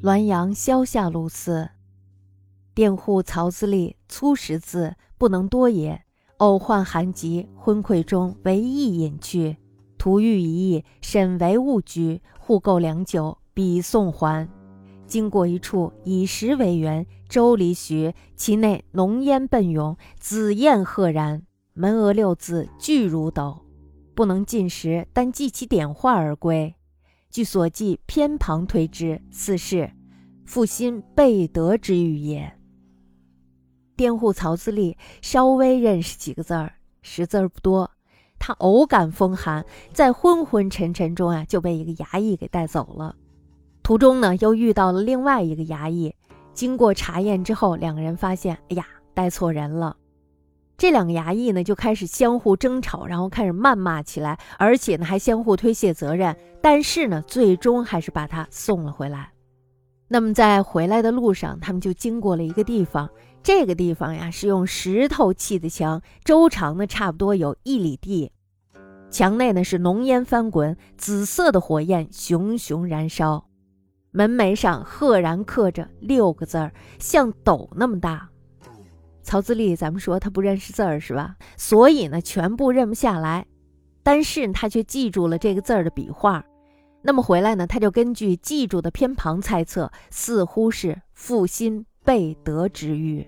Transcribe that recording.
滦阳萧下路寺。佃户曹自立，粗识字，不能多也。偶患寒疾，昏聩中为意隐去。徒欲一役，审为物居，互购良久，彼送还。经过一处，以石为园，周离许，其内浓烟奔涌，紫焰赫然，门额六字巨如斗，不能进食，但记其点画而归。据所记，偏旁推之，似是负心背德之语也。佃户曹自立稍微认识几个字儿，识字儿不多。他偶感风寒，在昏昏沉沉中啊，就被一个衙役给带走了。途中呢，又遇到了另外一个衙役。经过查验之后，两个人发现，哎呀，带错人了。这两个衙役呢，就开始相互争吵，然后开始谩骂起来，而且呢，还相互推卸责任。但是呢，最终还是把他送了回来。那么在回来的路上，他们就经过了一个地方。这个地方呀，是用石头砌的墙，周长呢差不多有一里地。墙内呢是浓烟翻滚，紫色的火焰熊熊燃烧。门楣上赫然刻着六个字儿，像斗那么大。曹自立，咱们说他不认识字儿是吧？所以呢，全部认不下来。但是他却记住了这个字儿的笔画。那么回来呢，他就根据记住的偏旁猜测，似乎是负心背德之欲。